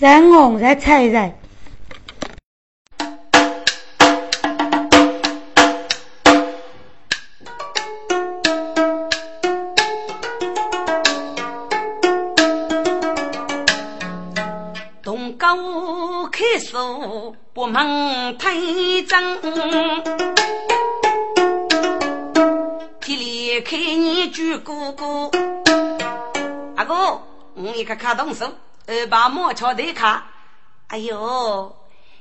让我再猜猜。东高开锁不门推正，天里开你举哥哥，阿哥，我一个卡动手。二把木桥对卡，哎呦，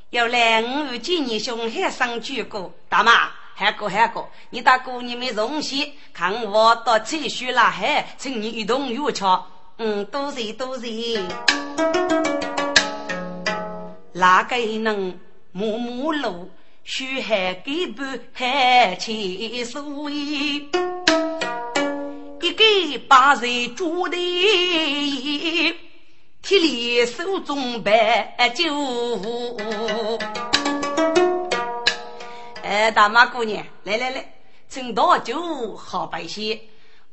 要来五今年兄还上举过，大妈还过还过，你大哥你们荣幸，看我到翠树拉海，请你一同入桥，嗯，多谢多谢。哪个能摸摸路，须海给不海千岁，一个八岁住的。铁里手中摆酒，哎，大妈姑娘，来来来，请倒酒好白些。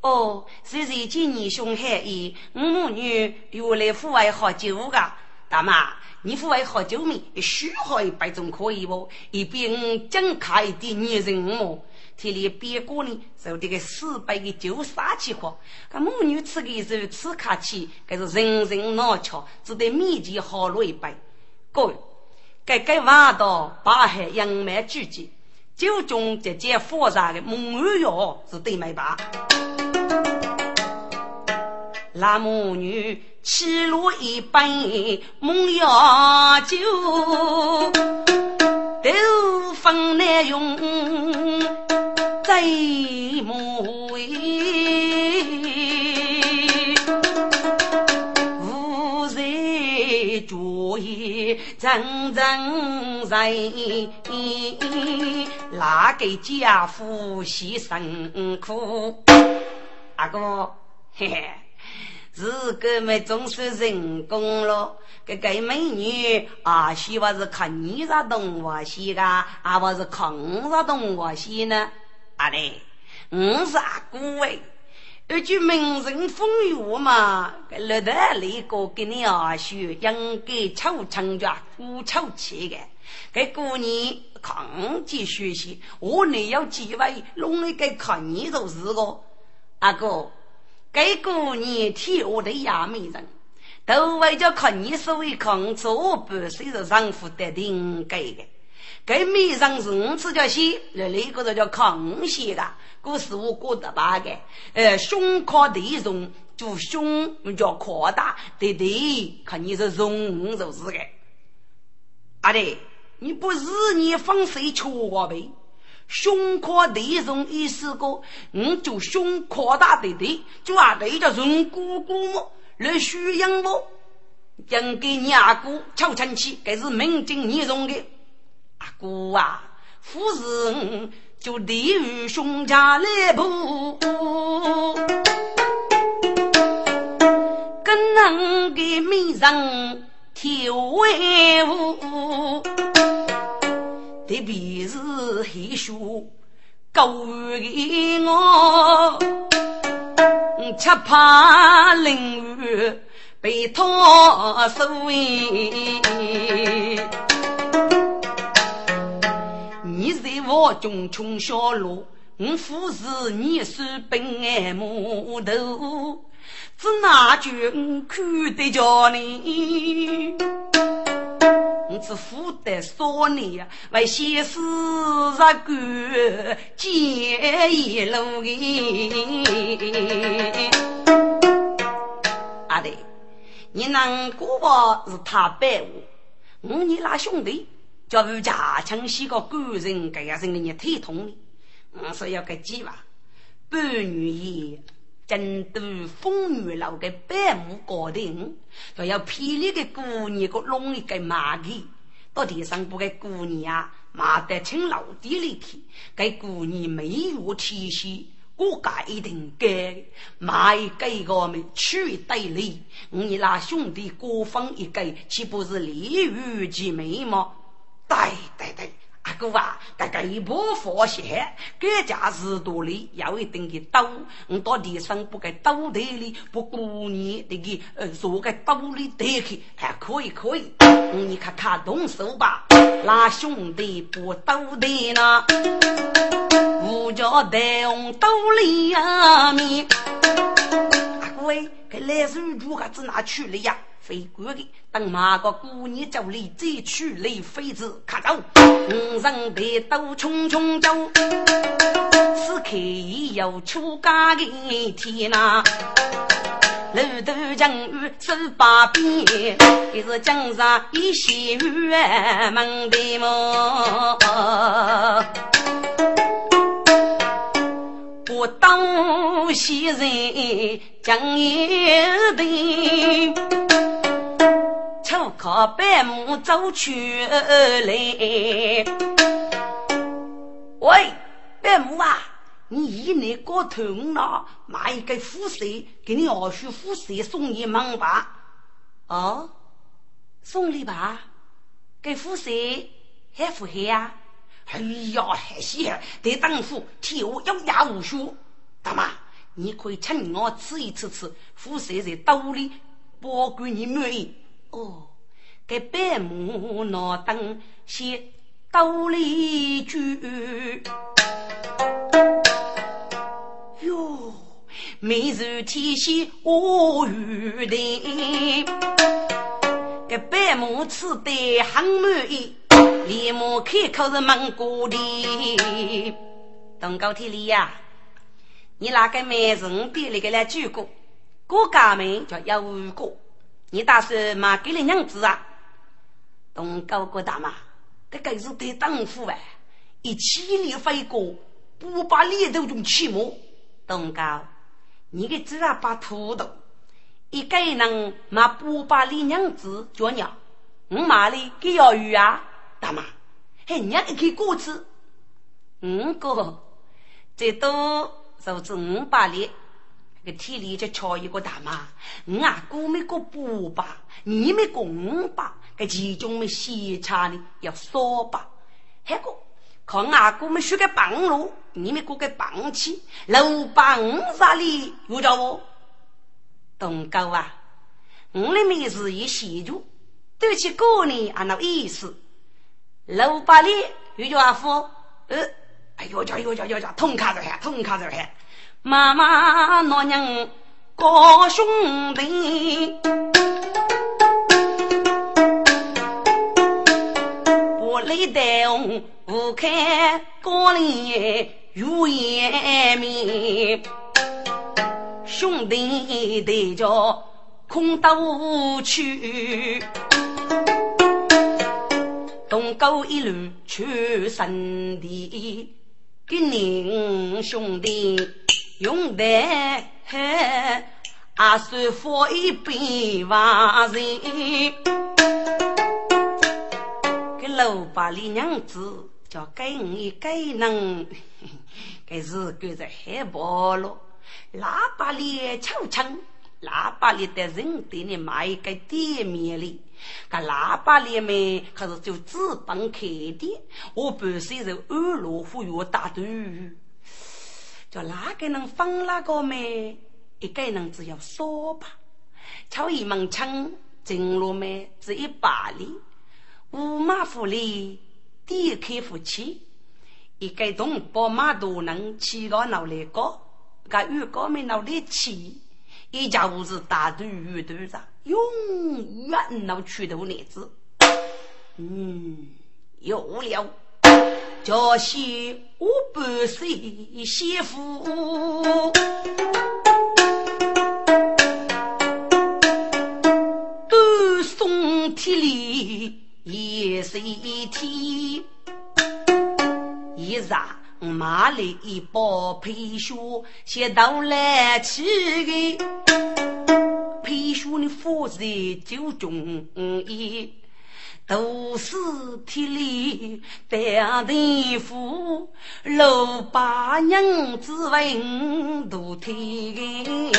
哦，是谁今年凶悍一，我母女原来户外喝酒个。大妈，你户外喝酒没？虚喝一杯总可以不？一边讲开一点女人么？天里别过呢，受这个四百个酒杀起火，搿母女吃个时候吃客气，搿是人人难巧，只得面前好了一杯。各位，该该挖到八海杨梅聚集，酒中直接复杂的蒙牛药是对没吧？那母女沏了一杯蒙药酒，都分来用。在母为无人主意，真正在哪个家夫牺牲苦？阿哥，嘿嘿，自个么总算成功了。这个美女啊，希望是看你啥动物戏的，啊，不是看我啥动物戏呢？阿嘞，我是阿姑哎，一句名人风雨嘛，个六代那个给你阿叔应该抽成家不抽气的，给姑娘抗击学习，我你要几位弄一个看你都是个。阿哥，给姑娘替我的亚美人，都为叫看你所谓抗错不是是丈夫的应该的。该面上是五次叫写，那那个叫康写的，故事我过得八个。呃，胸靠体重，就胸叫扩大，对对，看你是重就是个。阿弟，你不是你放谁错呗？胸靠体重意思个，你就胸扩大对对，就阿弟叫人姑姑么？来需养我，应该你阿姑超亲戚，该是名正言顺的。阿哥啊，夫人就立于兄家来步，跟人的面上跳威武，特别是害羞高给我，却怕淋雨被拖水。我穷穷小路，我夫是你是本爱木头，只拿句看得着你，我只负得少年呀，为先死日干见一路的。阿弟，你难过吧？是他背我，我你拉兄弟。叫不家强些个感人，这样人的你太痛了。我说要个计划，半女也真都风雨楼的百亩高顶，都要霹雳的姑娘个容易给骂的，到地上不给姑娘啊骂得青老地里去，给姑娘没有体恤。我家一定该买给我们取对礼，你那兄弟各分一个，岂不是利于其美吗？对对对，阿哥啊，这个一波发现，各家是多里有一定的兜，我到地上不给兜地里，不过你这个呃，做个兜里得去，还可以可以，你看看动手吧，那兄弟不斗的呢，五角带红斗两面。阿哥哎，给来手如何子拿去了呀？飞过的，等马个姑娘叫你再去来飞子，看走。五人得都匆匆走，此刻又出家的天呐。路头江雨手把鞭，一是江上一些雨门的么？不当西人江一的，抽靠白木走去来。喂，白木啊！你一年过头了？买一个虎蛇，给你二叔虎蛇送你门吧。哦，送礼吧？给虎蛇还不黑呀？哎呀，还是得当夫，替我要压无数。大妈，你可以请我吃一次吃，虎蛇在兜里，保管你满意。哦，给白木拿灯先兜里住。哟，美如天仙我玉的，这白马吃得很满意，连忙开口是问过的。东高天里呀，你那个美人店里个来举过，过家门叫幺五个，你打算买给了娘子啊？东高哥大妈，这该是对丈夫哎，一起里飞过，不把脸都中起毛。东高，你个只要把土豆，一个人买八百里娘子叫娘，我买的给要鱼啊，大妈，还娘一口果子，五个最多就是五百里，个体里就敲一个大妈，我阿哥没个八百，你没个五百，个其中没西差的要少吧，还个。靠阿哥没学个棒路，你们过个棒起，六百五十里有叫我东高啊！我的名字一写住，对起过年按那意思。六百里有叫阿福，呃，哎呦叫呦叫呦叫，通卡着喊，通卡着喊，妈妈老娘高兄弟，我来带不开高岭如烟灭，兄弟得叫空斗去，东沟一路去圣地，给您兄弟用得阿叔佛一百万人，给老八里娘子。叫给你给能，给是给在害怕了。喇叭里敲枪，喇叭里的人对你买一个店面里，个喇叭里面可是就资本开店。我本身是安乐虎药大队，叫哪个能放哪个没？一个人只要说吧，敲一门枪进入没只一百里，五马福里。第开夫妻，一个同宝马都能起个脑来高，个鱼高没脑力起，一家屋子大头鱼头长，永远能出头男子。嗯，有了，叫些我半岁媳妇，都送铁里。一是一天，一日买了一包皮书，写到来去的皮书的发在酒中意，都是体里当地富，老八娘子问都听。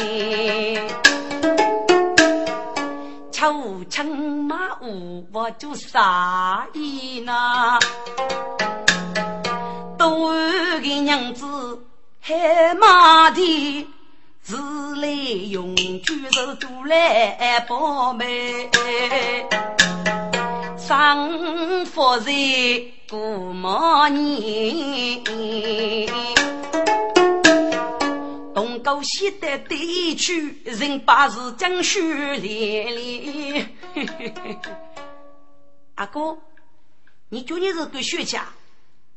出城马五我就杀意呐，多个娘子海马的，自来用举手都来报备。生活在古毛年，东沟西的地区人把是江水连连。阿哥，你今年是个学家？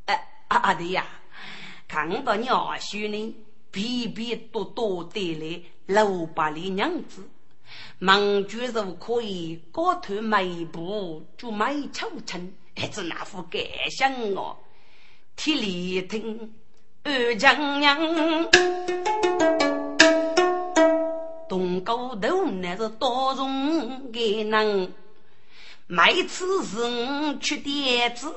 哎，啊啊对呀，看到你二叔呢，皮皮多多带来六百里娘子。忙觉如可以高头迈步，就迈秋成，还是那副感想哦。铁里听二丈娘，东高头那是多种的人，每次是我去点子，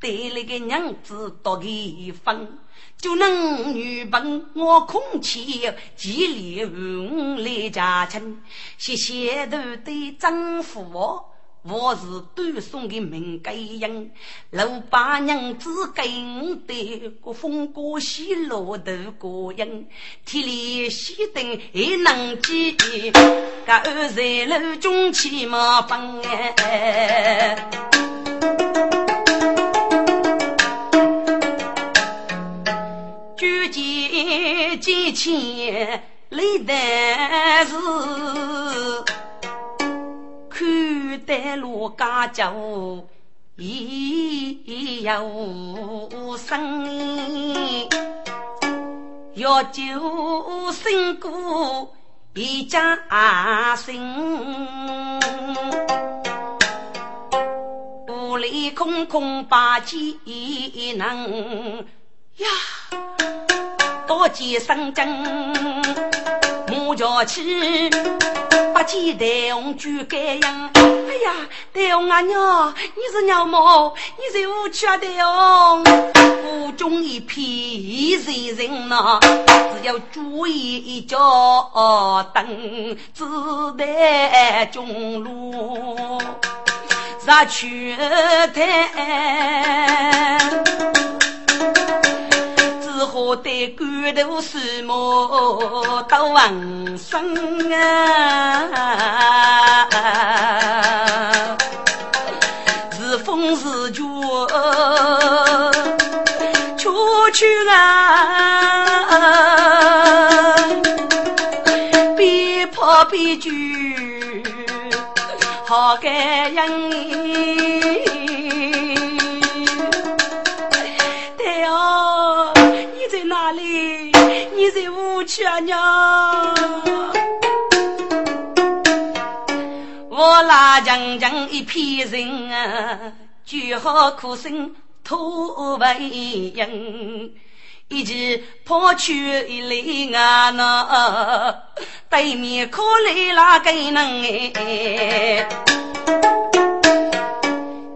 对那个娘子多给分。就能女本我空气，几里无来家亲，谢谢头的丈夫我，我是端送的名贵人，老八娘子跟的个风过西落头过人，天里西灯还能见，个二在楼中起马奔哎。几千里的是，看得罗家酒已有声，要酒胜过一家心，屋里空空把几能呀。多见生真，木桥起，八戒带红举盖样。哎呀，带红阿娘，你是娘么？你是无趣啊，带红。府中一片人人呐，只有注意一脚蹬，只待中路杀去台。我对官头树木都闻声啊，是风是雨，秋去啊，边跑边救，好感人。你在屋去啊娘！我拉将将一片人啊，就好哭声吐为音，一起跑去一里啊那对面可来那个人哎，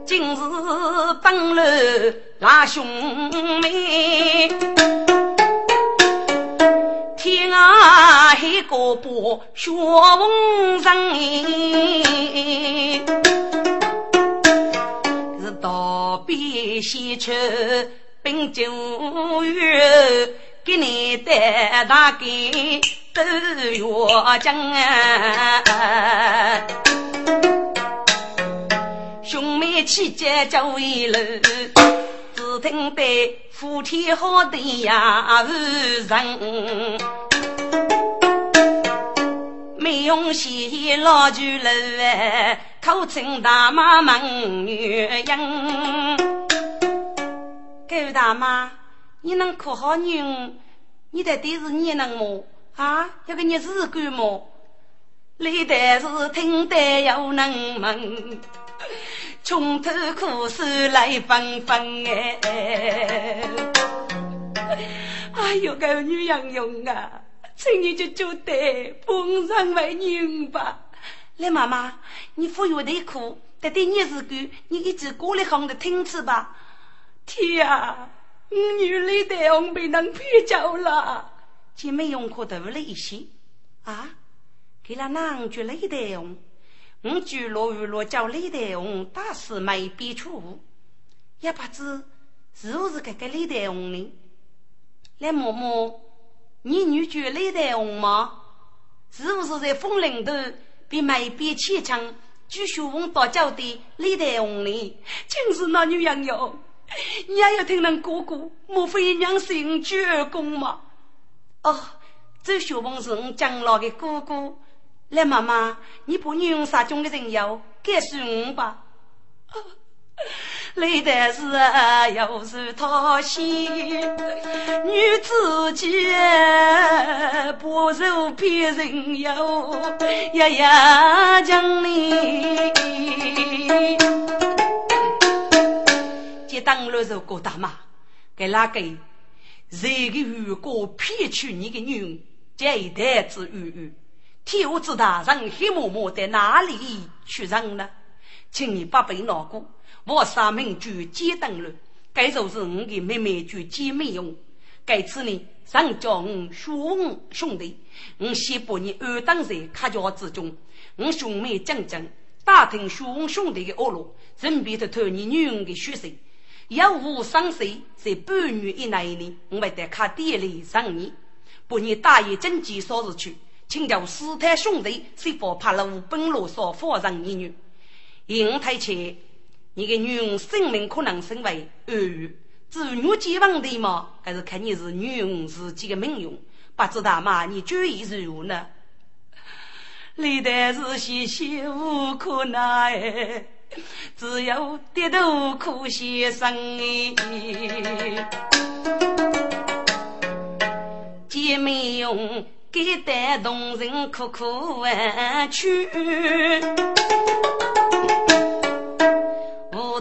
今日本来那兄妹。天涯海角不学问人，是道边先出冰酒月，给你带大给都月江。兄妹齐结交为楼，只听得。福天好的呀，人没用西老酒楼，口称大妈门女人。狗大妈，你能可好女？你的爹是你能么？啊，要给你日干么？累的是听得又能问。穷途苦守来纷纷哎！哎呦，个女杨勇啊，请你就就得奉上为女吧。来，妈妈，你不要内哭，得对你是个，你一直过来哄着听吃吧。天呀，我女儿的红被人骗走了，姐妹用可多了一些啊，给了男爵雷的用。我举落雨落叫李代红打死没别处，也不知是不是这个李代红呢？来摸摸，你女婿李代红吗？是不是在风林头被没边牵强据说翁大脚的李代红呢，竟是那女人哟！你也要听人哥哥，莫非娘姓绝公吗？哦，这学翁是我将老的哥哥。来，妈妈，你把女用啥种的人妖告诉我吧。累的是又是讨喜，女子家不受别人哟，呀呀讲你。接当了这个大妈，给哪个这个如果骗取你的女，这一代子女女，天知大人黑默默在哪里去人呢？请你不必难过。我三名就接登了，该就是我的妹妹就接妹用。该次呢，上叫我兄兄弟，我先把你安当在客家之中。我兄妹讲讲，打听兄兄弟的恶路，准备着偷你女儿的血色。要无伤岁，在半月以内呢，我会得卡店里上你，把你大爷经济扫出去，请教师太兄弟是否派了五本罗少放上你女，因太前。你的女儿生命可能成为恶运，至于我结婚的嘛，还是看你是女儿自己的命运。不知道嘛，你主意如何呢？历代是些些无可奈，只有低头苦先生哎。姐妹用给带动人苦苦弯曲。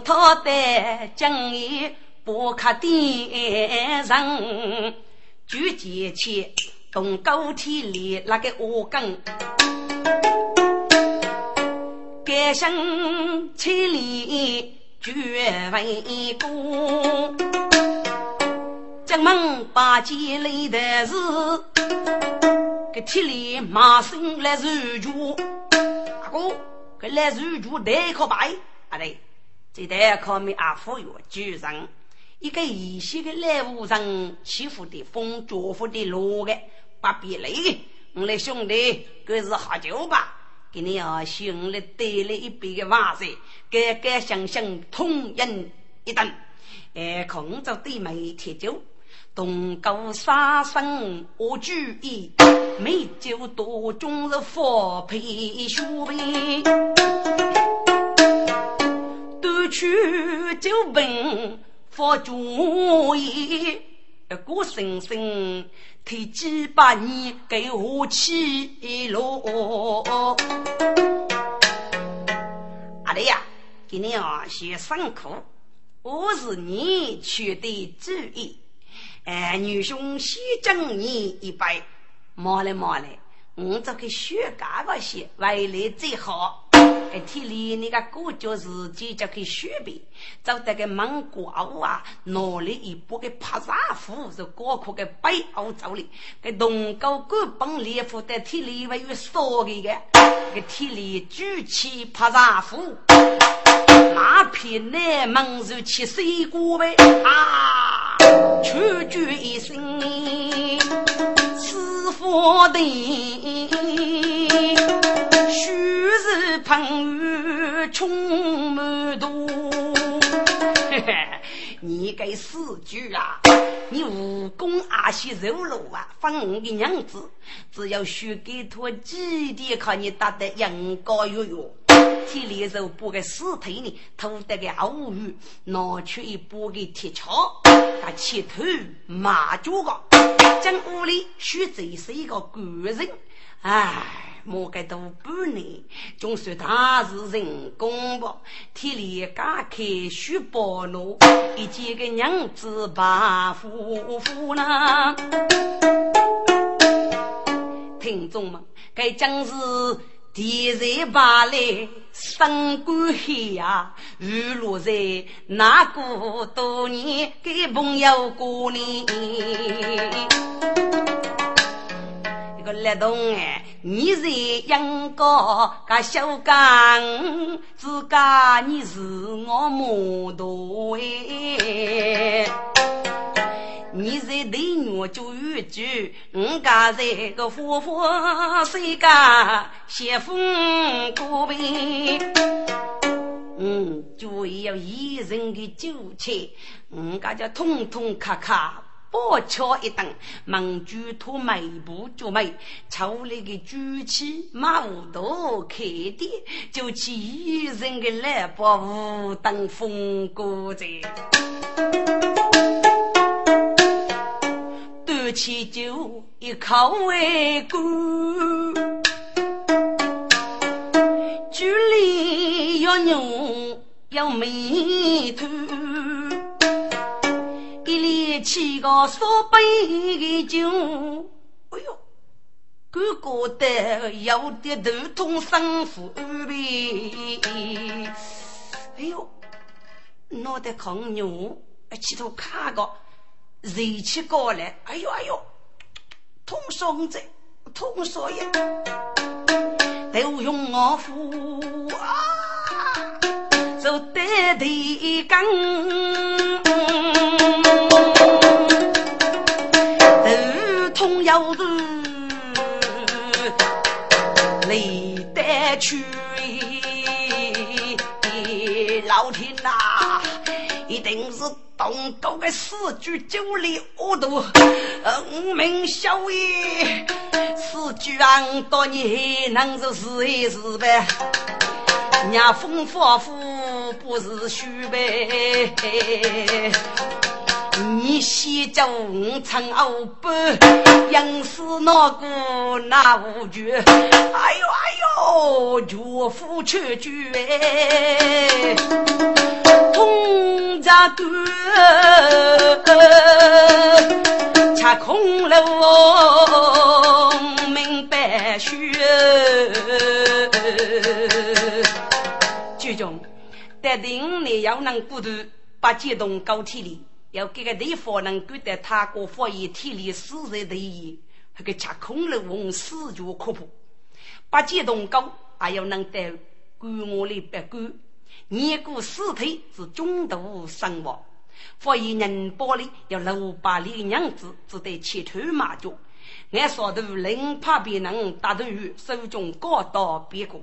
他的将衣不可点人，举剑去动高体里那个恶根，改生千里绝为功。进门把剑来的是，个体里马上来入住，阿哥，个来入住得可白，阿对。这代靠没阿富有主人，一个一些的来无人欺负的风，祝福的路的，不必累。我的兄弟，各是喝酒吧，给你啊兄弟带来一杯的瓦水，干干香香，同饮一顿。哎，空着对门铁酒，东高沙生我注意，美酒多终日佛配书杯。去就问佛主意，过生生提几百年给我起落。阿弟呀，今天啊先上课，我是你取的主意。哎，女兄先敬你一杯，莫来莫来，我这个学嘎巴些，未来最好。哎，体里那个国家自己就可以学呗，找得个蒙古奥啊，拿里一部个帕萨夫是高科个北欧走的，个东高官帮列夫的体里还有少个个，个体里举起帕萨夫，那片内蒙就去水果呗啊，出句一声，师傅的。须是喷雨冲满肚，嘿嘿，你该死句啊！你武功阿些肉肉啊，放我的娘子，只要输给他几点，看你打得人高月月。体力肉补个尸体呢，偷得个好鱼，拿出一把个铁锹，把切头马脚个，将屋里须这是一个官人，唉。莫该多半年，总算他是人工吧？体力刚开许暴露，一见个娘子把夫妇呢？听众们，该将是敌人把来生官黑呀，雨落在那个多年给朋友过年。一个立冬哎，你在阳高个小刚，自家你是我母多哎。你在对我就有句，我家这个夫妇谁家先风过呗？嗯，就要一人的酒钱，我家就通通咔咔。宝桥一顿，忙举拖迈步就迈，抽来个举起马无头开店，就起一人的来把无当风过在，端起酒一口为干，酒里要牛要美头。七个三杯的酒，哎呦，哥哥的有点头痛，生腹呗。哎呦，脑袋扛牛，气头卡个，热气过来，哎呦哎呦，痛嗓子，痛嗓子，都用我扶啊，走得地根。要是累得去，东沟的四句酒里恶毒，五名小爷，四句安多你能是试一试呗？娘风发福不是虚呗？你先叫我唱欧巴，硬是那个那无绝，哎呦哎呦，绝夫绝绝哎，通家歌，恰空楼明白雪，剧中得定你要能过渡八阶动高铁里。要给个地方能够得他国发现体力死在第一，那个架空了往死就可破。八戒动高还要能得官我的百官，年过尸体是中度身亡。发现人包里有六百里的娘子，只得骑头马脚。俺少头人怕别人打头鱼，手中高刀别过。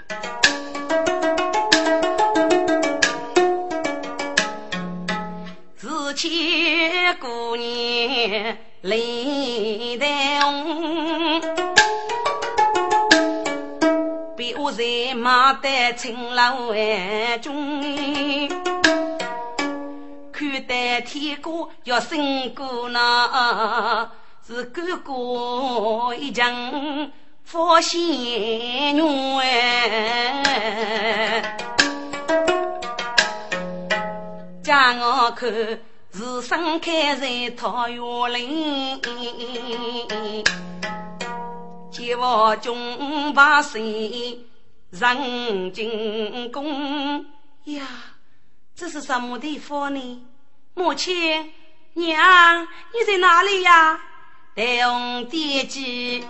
千姑娘泪带红，我在马代青楼中，看待天哥要升过那，是哥哥一将发仙女叫我看。自生开在桃园林，结我中把谁人进宫呀？这是什么地方呢？母亲娘，你在哪里呀？待红爹记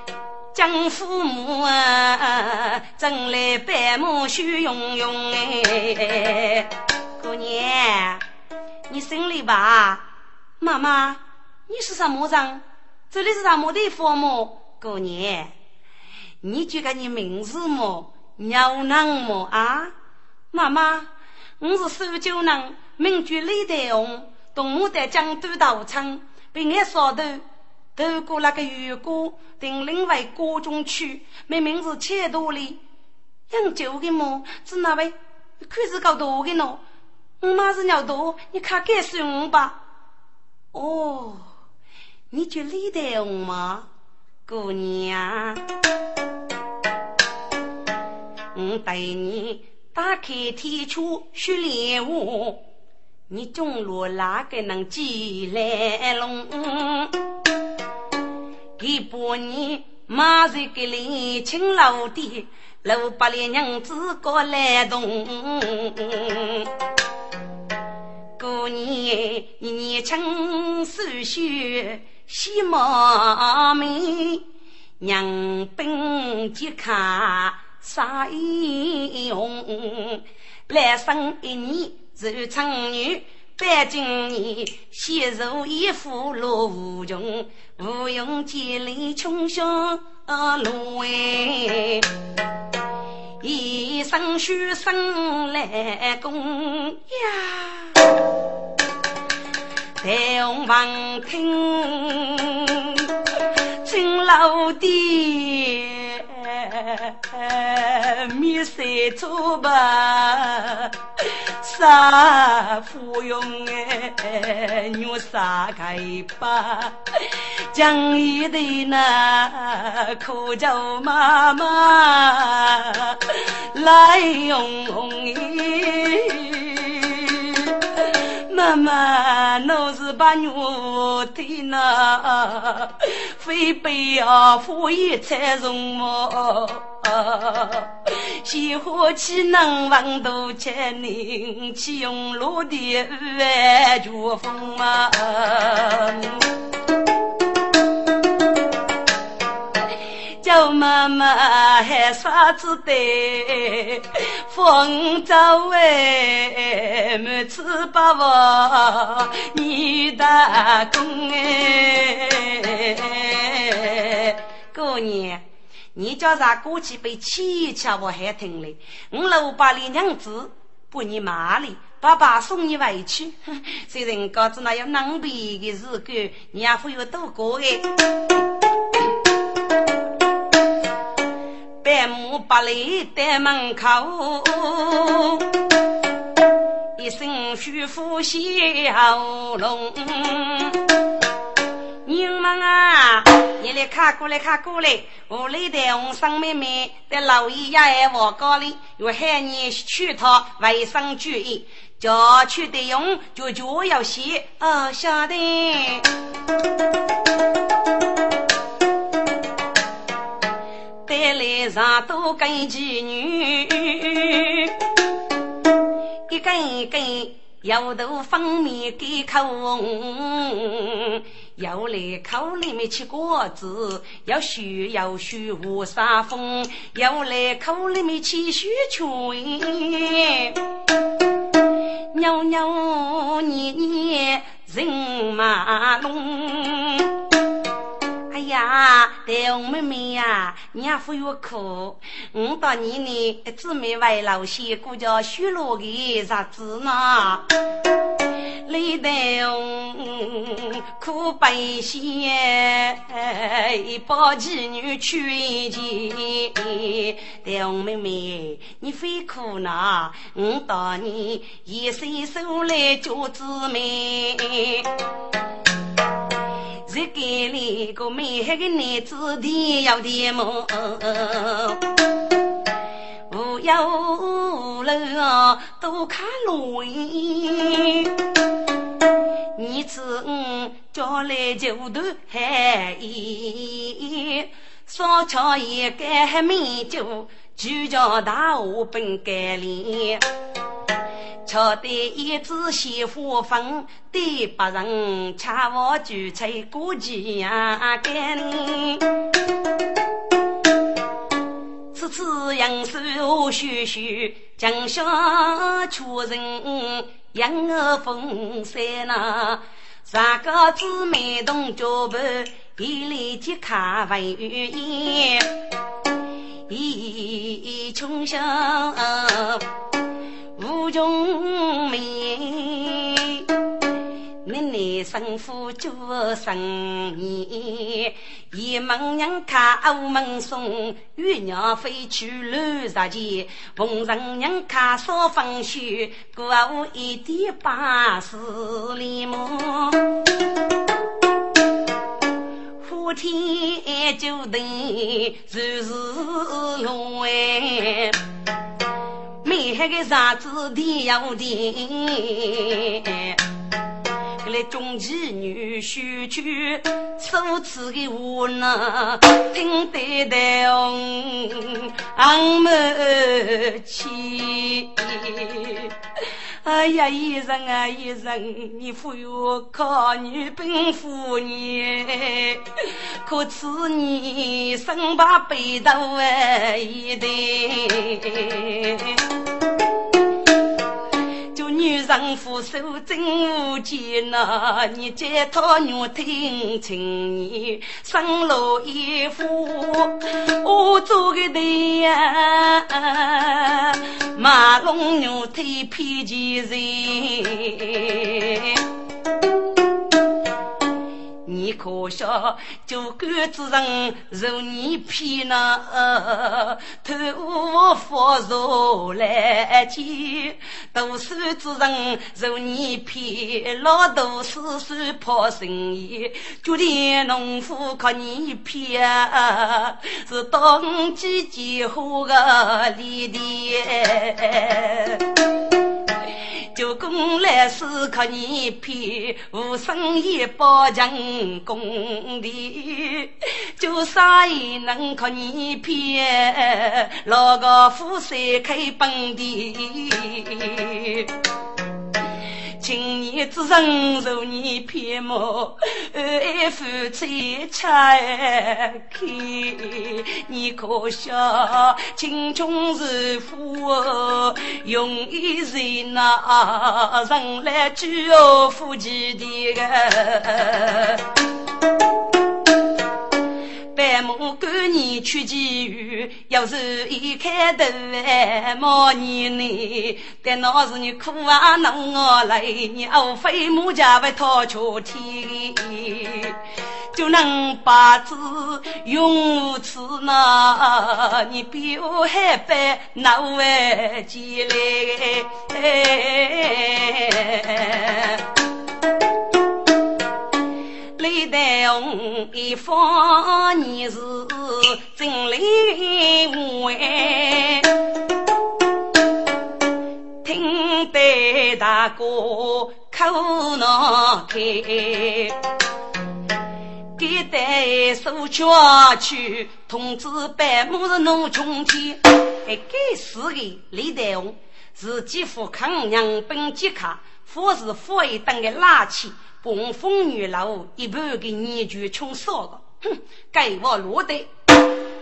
将父母啊，正来拜母羞用用哎，姑娘。你心里吧，妈妈，你是什么人？这里是什么地方么？姑娘，你觉得你名字么？鸟人么？啊，妈妈，我是苏州人，名叫李代红，动物在江都道场，被俺扫头，透过那个雨果，定另外高中去，明明是钱多里，养酒的么？是哪位？可是搞多的喏。我妈是尿多，你看该算我吧。哦，你就李代红吗，姑娘？我带你打开天窗学莲花，你中路哪个能进来龙？给把你马在个里青老的，老八里娘子过来动。过年年轻手血喜貌美，娘本吉卡杀英雄，来生一年做成女，百今年细如一副落无穷，无用千里穷乡路哎，一生书生来供呀，太红房听金老爹。米三做吧，啥芙蓉哎，牛啥开吧，江一的那苦叫妈妈来用哎。妈妈，我是把牛的呢，飞被啊父一才容我，喜欢起能望都千年，起用落的万卷风嘛。叫妈妈喊啥子的？风早哎，满嘴把我你打工哎。姑娘，你叫啥过去被气气我还听嘞？我老把你娘子不你骂哩，爸爸送你回去。虽然告知那有能比的日子，你也会有多过哎。百亩百里在门口，一声虚呼小龙。娘们啊，你来看过来看过来，屋里的红生妹妹在老爷爷爱我高里，我喊你去他卫生注意，叫去的用就就要洗哦，晓得。带来上多根妓女，一根一根摇头方面给口红，要来口里面吃果子，要续要续无沙风，要来口里面吃雪圈，扭扭捏捏人马龙。呀，大红妹妹呀，你也不要哭。我当年呢，姊妹为老些过叫许落的日子呢。李大红苦百姓，一包妓女娶一件。大红妹妹，你非哭呢？我当年一伸手来救姊妹。再给你个美黑的男子的要的梦，无忧无虑都看路你子叫来就头海衣，烧茶一干米酒，就叫大河奔干里。瞧得一枝鲜花粉，对别人恰我举吹过节呀干。此次杨树徐徐，江下确人杨儿风山呐。三个姊妹同脚步，一来即看文言，一穷乡。无穷美，奶奶生父做生意，一门人看欧门送，月娘飞去乱杀钱，逢人人看少风雪，过我一点八十里么？呼天就地如是龙哎。美海个啥子天要地，个来中妓女婿去受此的无奈，听得俺们气。哎呀，一人啊一人，你不要靠女本富你，可此你身把背到一对，就女人扶手真无间呐，你解脱女听情意生罗衣服，我做个对呀，马龙女推偏见人。可笑，就官之人如你骗那，偷我佛如来见；读书之人如你骗，老读书算破生意；就连农夫靠你骗，是当季节花个里的。九公来是靠你骗，无生意包强工的，就生意能靠你骗，老个富帅开本的。今年之人受你骗么？爱夫妻吃开，你可笑？青穷是富，用一人那人来居哦夫妻的个个。百亩干年出奇雨，要是一开头哎，毛年呢？但那是你苦啊，弄我来，你无非木家为讨秋天，就能把子用此那，你比我还白，那为几来？李代红一方年是真灵位，听得大哥口难开，给代手抓去通知百亩是农穷天，还该死的李代红自己富康娘本吉卡，富是富一等的垃圾。暴风雨楼一半给年局穷烧了，哼！该我落得，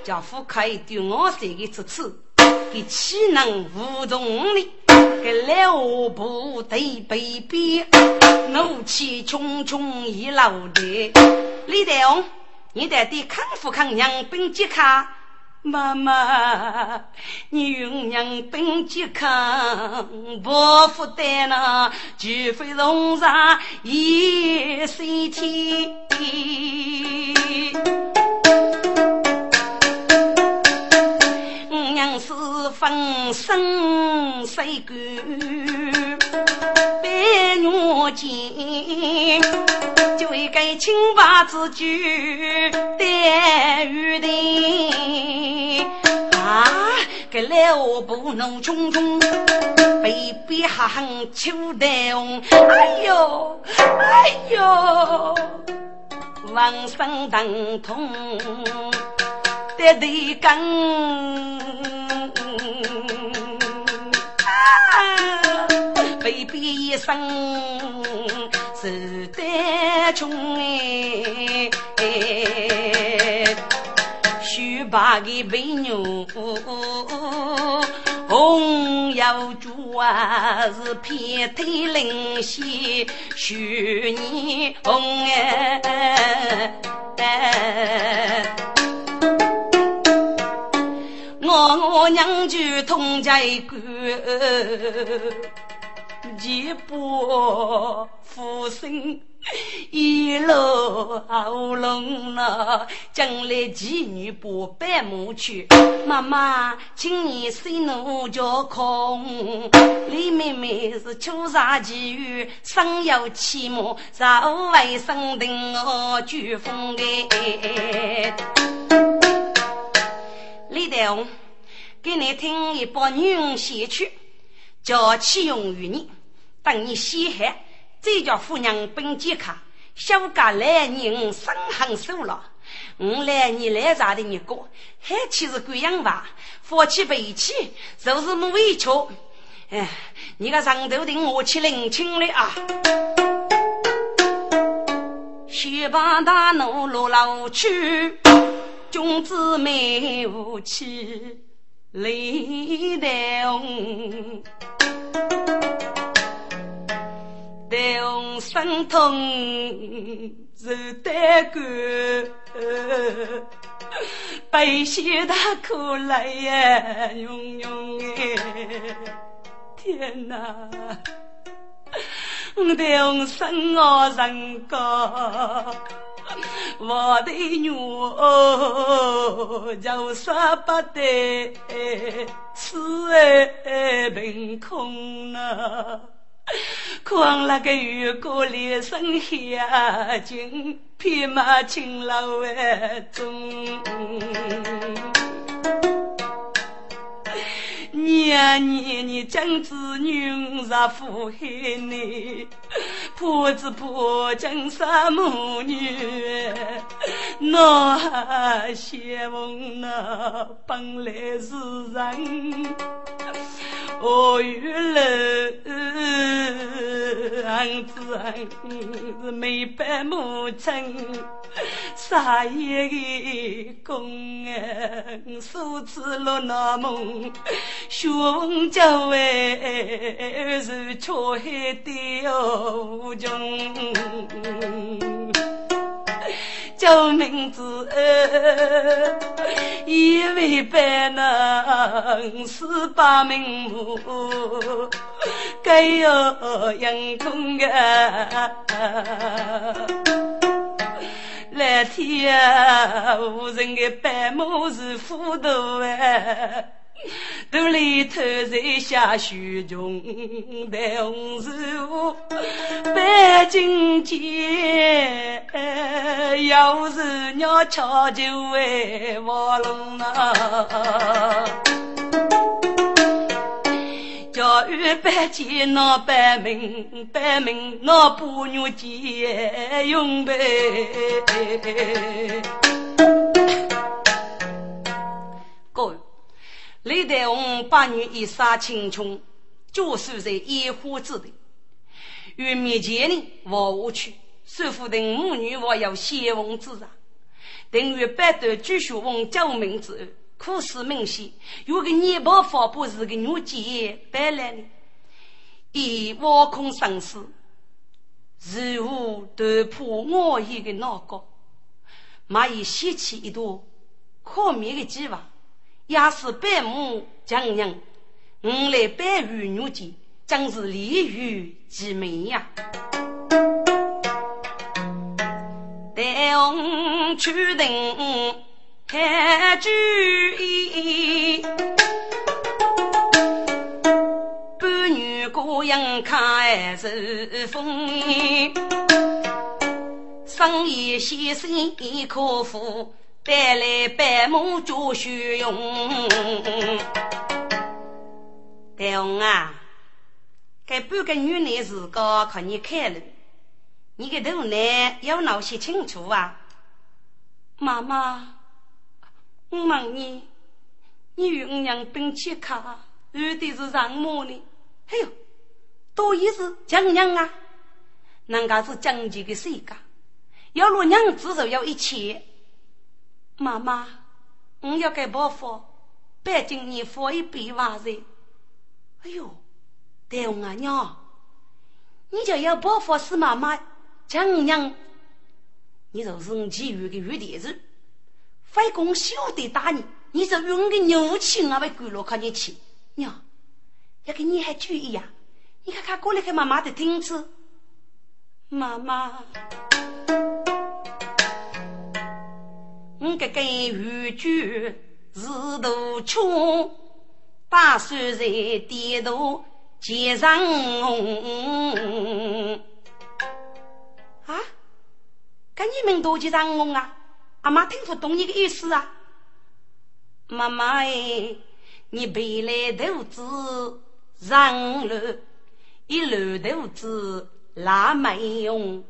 叫夫可以对我这个支持，给岂能无动力？给老婆对北边，怒气冲冲一老的。李大勇，你得对康复康养兵健康。妈妈，你用娘本健康，不负担那就会容上一身娘是分身水干，白玉见，就一个清白之举，待玉的啊，个老婆怒冲冲，被逼喊秋带红，哎呦哎呦，浑身疼痛。得对刚，被逼一生是得穷哎，须把个美女红腰珠啊，是偏腿灵犀，须你红哎。娘就通家一个，一步复生一路好龙呐，将来妓女不白母去。妈妈，请你随奴叫空。李妹妹是秋茶妓女，生有气毛，早晚生定我举风的。李大红。给你听一把女人写曲，叫启用于你，等你稀罕，再叫夫人本健康，小家来人生很瘦了。我来你来啥的你过，还岂是贵样吧？夫妻背起，就是没委屈。哎，你个上头的我去领情了啊！雪棒大怒落老去，君子没武器。李大红，用生痛受带过，悲喜大苦来呀涌涌哎！天哪！我的用生我人高。我的女儿就舍不得此爱凭空呐，况那个月过里生下金，匹马青楼外中。娘，你你将子女入府海内，婆子婆将杀母女，那谢翁那本来是人。哦，原来儿子是没白母亲，杀一个公啊，数次落那梦，兄家为是出海的无穷。叫名字，一位百能十八名目，该有阳公啊！蓝天无人的白马是糊涂哎！肚里头在下雪穷，白红是我白金钱，要是鸟巧就会卧龙啊！叫玉白金那白命，白命那不女见用呗。各位。李代洪八女一杀青琼，就守在烟花之地。与面前人往下去，师傅等母女我有先锋之上。等于百段继续往救命之后，苦思冥想，有个年宝法不是个女杰带来的，以挖空生死，如何突破我一个脑壳？蚂蚁掀起一朵可灭的计划。也是百亩江人，我来百余女间，真是利于其美呀！待我去定看主意，半女孤影看是风，生意先生可夫。带来百亩就需用，大红啊，这半个女人自个靠你开了，你个头呢要闹些清楚啊！妈妈，我问你，你与我娘并起卡，有的是什么呢？哎呦，多也是讲娘啊，人家是讲究的世界，要若娘至少要一千。妈妈，我要给伯父，北京你佛一百万钱。哎呦，大红啊娘，你就要伯父是妈妈讲娘，你就是我其余的余弟子，非公休得打你，你就用个牛气我为归了看你去。娘，要给你还注意呀，你看看过来看妈妈的听子，妈妈。我这个渔具是大枪，打算在地图接上。啊，跟你们多接上我啊！阿妈听不懂你的意思啊！妈妈哎，你背来肚子上路，一路肚子拉没用，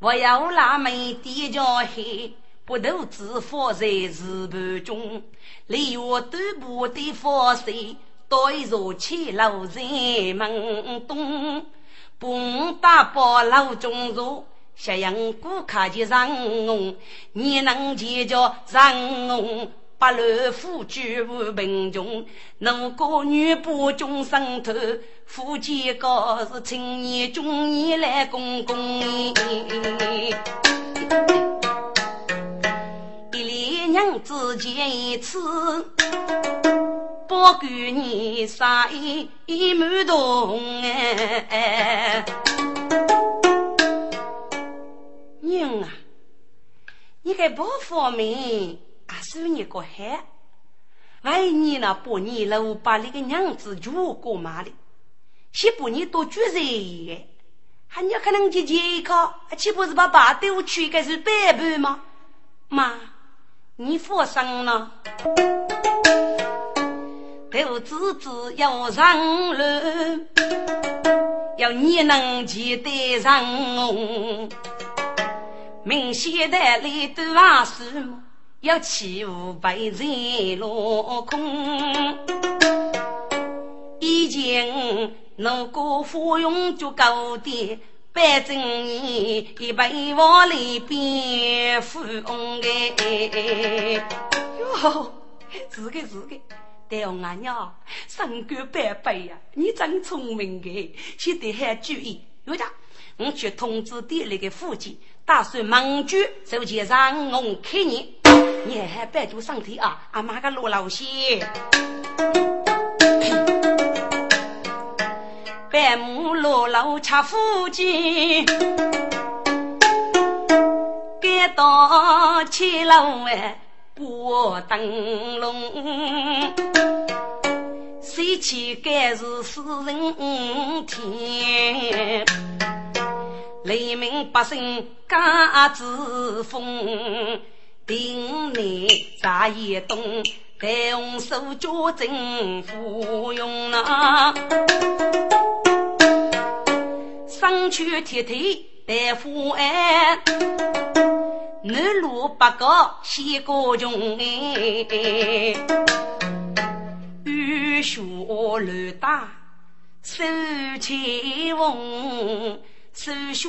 我要拉没地脚黑。不斗自发在日盘中，离我短步的发水，对着起楼人门东，不打包老中坐，斜阳顾客就让我，你能解决让我八路夫居无贫穷，奴家女不终生头，夫妻高是青年中年来公公。娘子见一次，不管你啥意满动哎。娘啊，你个不方便。还是你个孩，万一那八年了，把那个娘子娶过妈的，先把你多住人，还你可能去健康，岂不是把爸丢去个是白白吗？妈，你放心了，豆子子要上路，要你能记得上我，明显的里都还是。要起舞白日落空，以前奴哥服用就高点，百正年一百万里边富翁哎。哟，是个是个，大王阿娘，身高百倍呀，你真聪明个，记得还注意。有家，我去通知店里的伙计，打算忙住手前上我看你。你还百度上天啊！阿妈个罗老些，百亩罗老吃福鸡，该到七楼哎过灯笼，谁去该是死人天，黎民百姓家之风。定内啥也懂，带红手脚政府用啊，上去贴贴带富安，南路八高西高穷哎，雨雪路大手牵风，手雪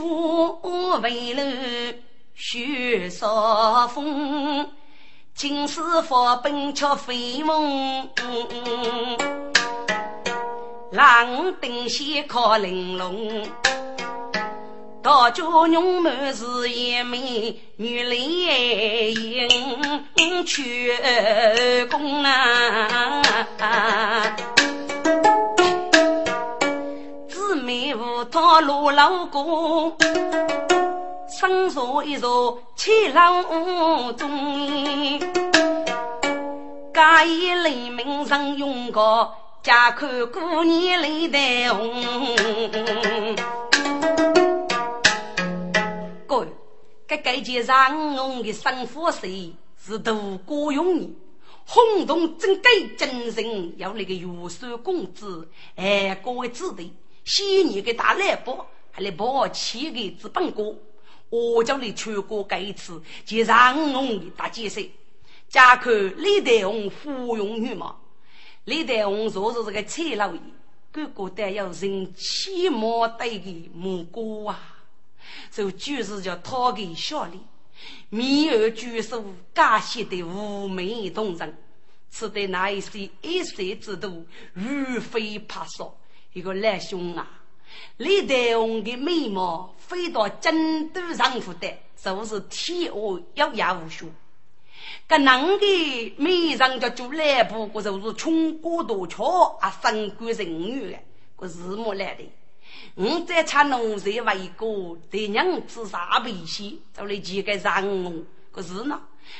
为楼。雪扫风，金师傅本却飞梦。狼灯线靠玲珑，大家娘们是一枚女来迎却公啊！姊妹无套路老公。生坐一坐，七郎中，家业黎明上用过，家看过年泪带红。各位，这这件上用的生活水是大过用的，轰动整个京城，要那个玉手公子，哎，各位子弟，昔年的大来宝，还来报七个资本哥。我叫你全国盖一次，就让我的大解释。家看李代红芙蓉女嘛，李代红说是这个蔡老爷，个个带有人气莫对的母姑啊，就就是叫讨给小李，面儿举手，感谢的妩媚动人，吃的那一些一岁之徒，如飞爬扫，一个来兄啊。李代红的美貌飞到京都上府的，就是天下有牙无数。个男的美上叫做来不过就是穷国多巧啊，身贵人女的，个是么来的？我在查农业为国，对娘子啥不些，就来几个让我，可是呢，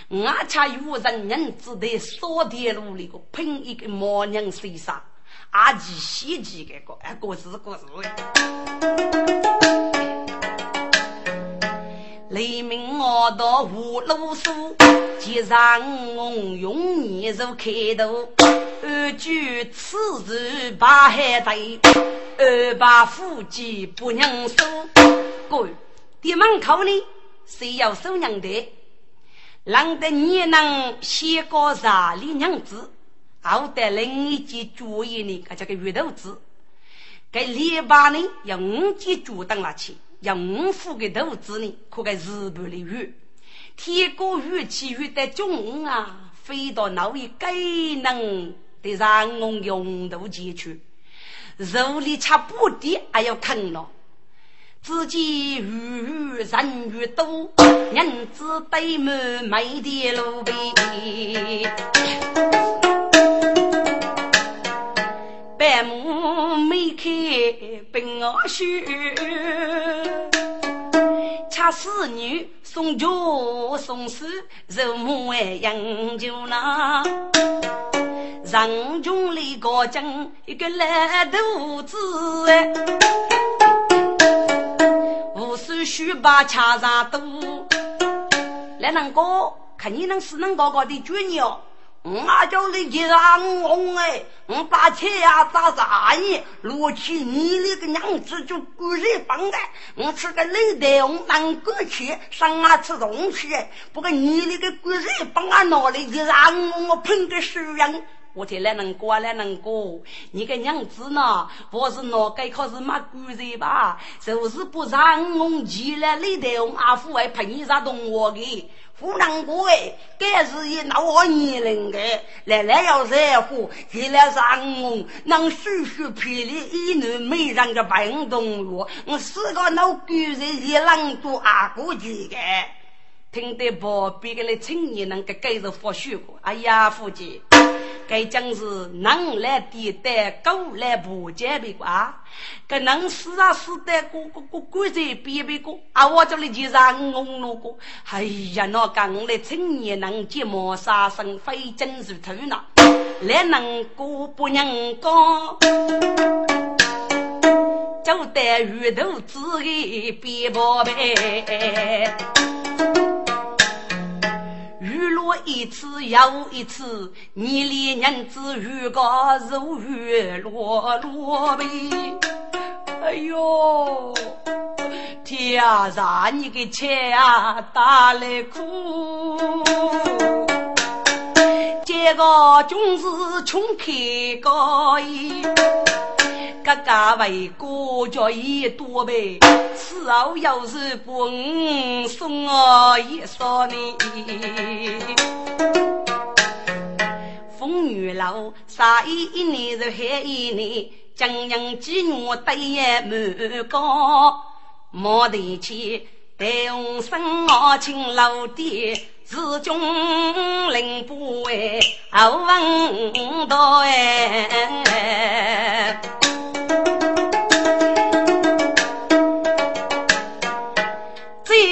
我查有人娘子在烧铁路里个喷一个毛娘身上。阿吉西吉个个，哎，各自各自雷鸣我到五路书，接上我用年如开头，二句此日把海对，二把夫妻不能收。各位，店门口呢，谁要收娘的？让得你能先告啥里娘子？好得另一件主意呢，他叫个鱼头子，给篱笆呢要五件竹灯拿去，要五副的头子呢，可给日本的鱼，天高鱼起鱼的中啊，飞到那位该能的让我用途前去，手里吃不的还要啃了。自己鱼人越多，人子堆满没的路边。百亩梅开并我树，恰似女送酒送书，肉母哎养酒那。人穷里高精一个烂肚子哎，无数须把恰上肚。来能哥，看你能是能高高的绝鸟。我叫你去让我哎，我把钱呀砸啥呢？落起你那个娘子就故意帮的，我是个老大红当过去上啊吃东西，不过你那个故意帮俺拿来去让我，我喷个手样。我听来能过来能过，你个娘子呢？我是哪个可是骂故意吧？就是不让我去了，老大红阿父还陪你啥动我的。不能过诶，这是一老好年龄的，来来要热乎，起来上我，能叔叔皮里一男没人个运动员，我四个老狗人一浪都阿过去的。听得旁边的青年人个跟着发虚过，哎呀，伙计。该讲是能来抵挡，狗来破解别个啊！该能死啊死的，个个个鬼在别别个啊！我这里就让我那个，哎呀，那刚来青年能接毛杀生，非真如头脑，来能过不能过，就得鱼头子的别宝贝。雨落一次又一次，你里娘子雨高如雨落落呗。哎呦，天啊，让你个钱啊打来苦，这个总是穷开高一。哥哥为国家一多呗，此后要是不送我一双呢？风雨楼杀一年是害一年，江洋几月对也满高，莫提起戴红生我青老爹，是君领不哎，好闻到哎。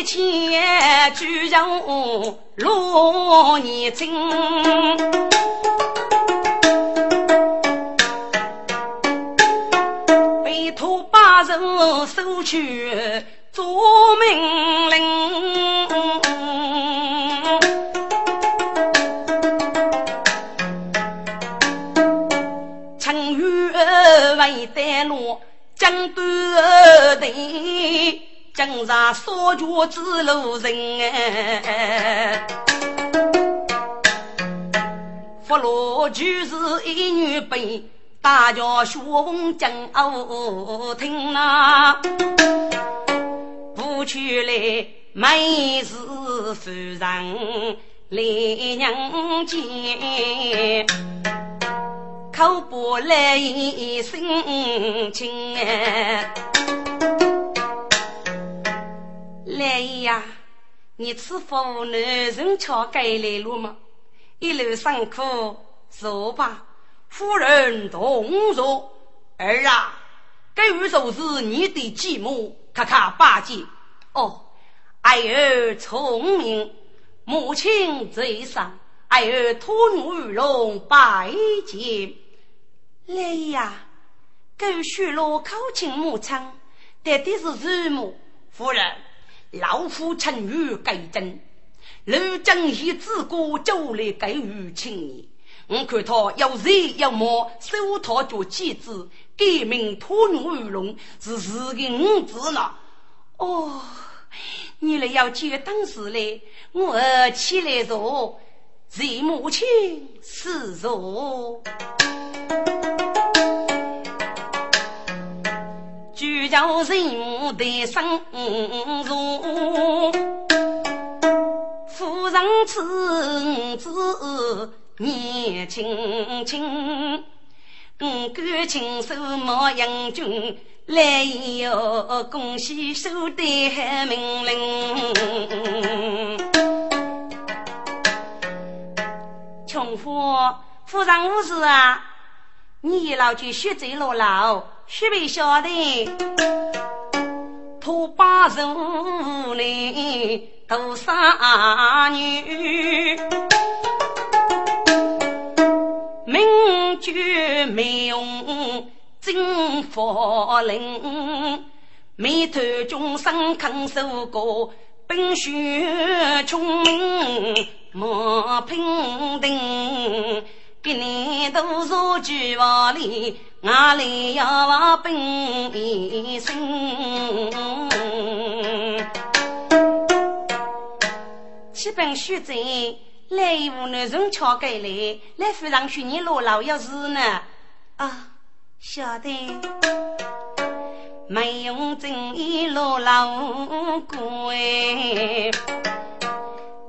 千举人落年轻，被托八人收去江上扫脚之路人哎，福禄就是一女辈，大家学问讲哦听呐，不去来没事夫人来娘见，口不来心情哎。来呀，你吃否男人桥该来路吗？一路上苦，坐吧，夫人同坐。儿啊，该玉就是你的继母，看看八戒。哦，爱儿聪明，母亲最上，爱儿吞玉龙拜见。来呀，该许落靠近母亲，爹爹是祖母夫人。老夫陈玉改正，刘正义自古就来给予青年。我看他要热要磨，手套做妻子，改名托玉龙，是是个五子呢。哦，你来要接当时嘞，我起来坐，随母亲是坐。叫人的生如夫人此子年轻轻，嗯，感情手莫英俊，来哟恭喜收得命令。穷夫夫人无事啊，你老去血债落牢，须为晓得，托把手里。多少女，名绝美容真佛灵，眉头众生肯受过，冰雪聪明莫平定，给你多少句话里，我里要本一生。七本书在，来无男人敲给来，来夫人许你落老要事呢。啊，晓得。没用正义落老过哎，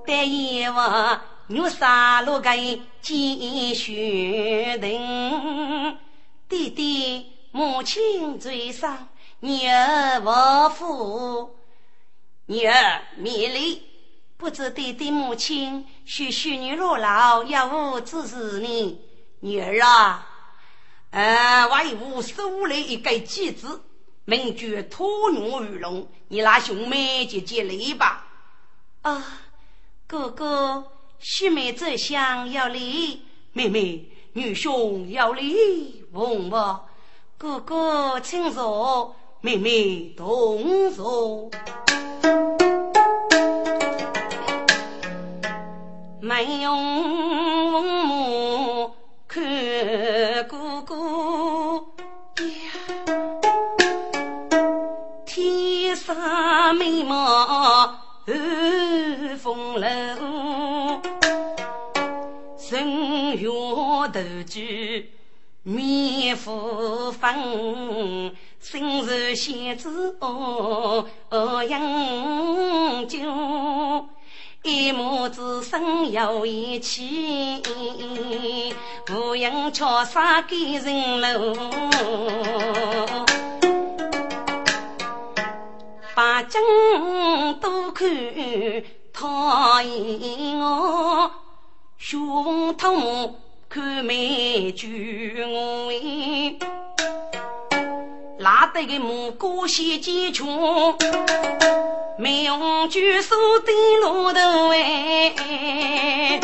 但因为女杀戮个继续等，弟弟母亲最伤，女儿无父，女儿米粒。不知弟弟母亲许许女落老，要我支持呢女儿啊！呃，为我收了一个妻子，名叫托女玉龙，你拉兄妹姐姐来吧。啊，哥哥，兄妹这厢要礼，妹妹女兄要礼，问我哥哥请坐，妹妹同坐。没用头举面浮粉，身受仙子哦饮酒。一母子生有一气，无用巧杀给人喽。把将都看讨厌我，学风偷木看美酒我。拉得个木瓜先几穷。没用举手的骆头哎，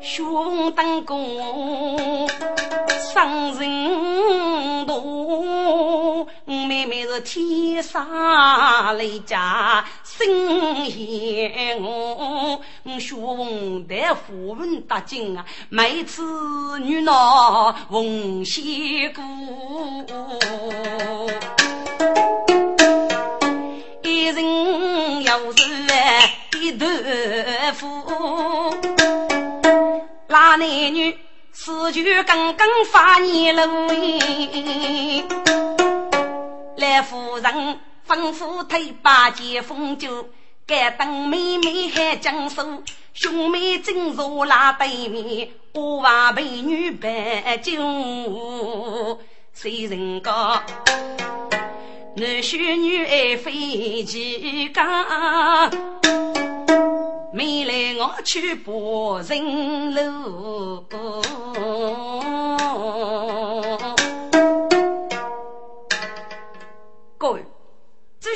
胸当弓，伤人多。妹妹是天生丽家心贤我，胸带富文大金啊，每次女闹红线姑。一人要是一豆腐，那男女四句刚刚发言了来夫人吩咐推把接风酒，该等妹妹还将手，兄妹正坐那对面，我话美女摆酒，谁人讲？男婿女爱飞机讲，没来我去博人路。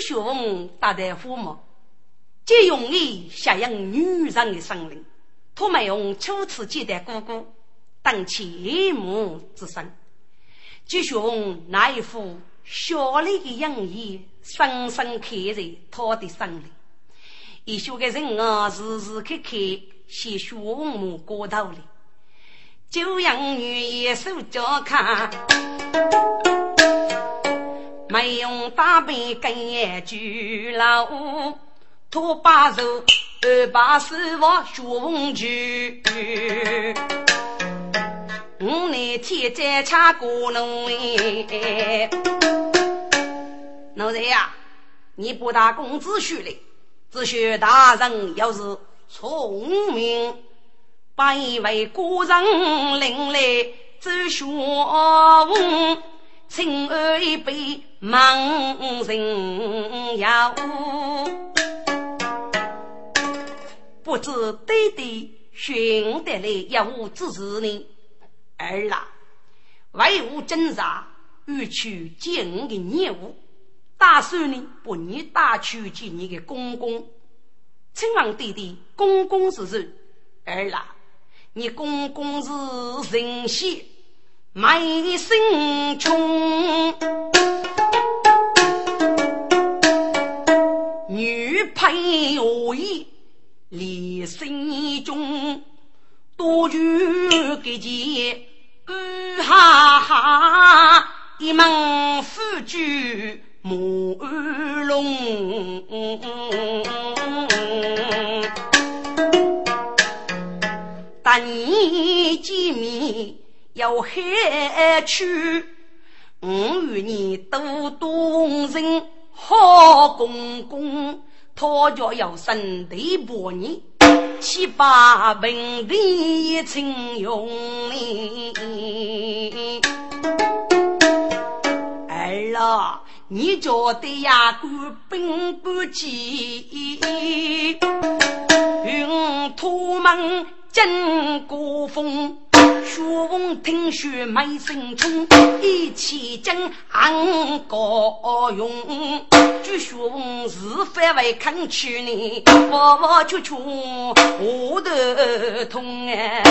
学问大大夫嘛，既容易下养女人的生灵，托没用初次接待姑姑，当其母之身，这学问哪一副？小丽的样意深深刻在他的心里。一些个人啊，时时刻刻写血母过头里，就养女也手脚看，没用大背跟也拘牢，拖把手，二把手往血红去。我那天在恰过农哎，老人呀，你不打工资学嘞，只学大人要是聪明，把一位古人领来走学问，请二一杯盲人呀不知爹爹寻得来要我支持呢？儿啦，为我侦查，欲去见我的业务，打算呢把你带去见你的公公。亲王爹爹，公公是谁？儿啦，你公公是神仙，卖身穷，女配我意。离心中多遇个见，哈哈，一门夫君母龙，但你见面要害去，我与你都动人好公公。他家要生地百年，七八平地请用你。儿啦，你家的呀官兵不济，云土门进过风。雪翁听说没心冲，一起讲俺高勇。据学问是非为看去呢，我我处处我都通哎。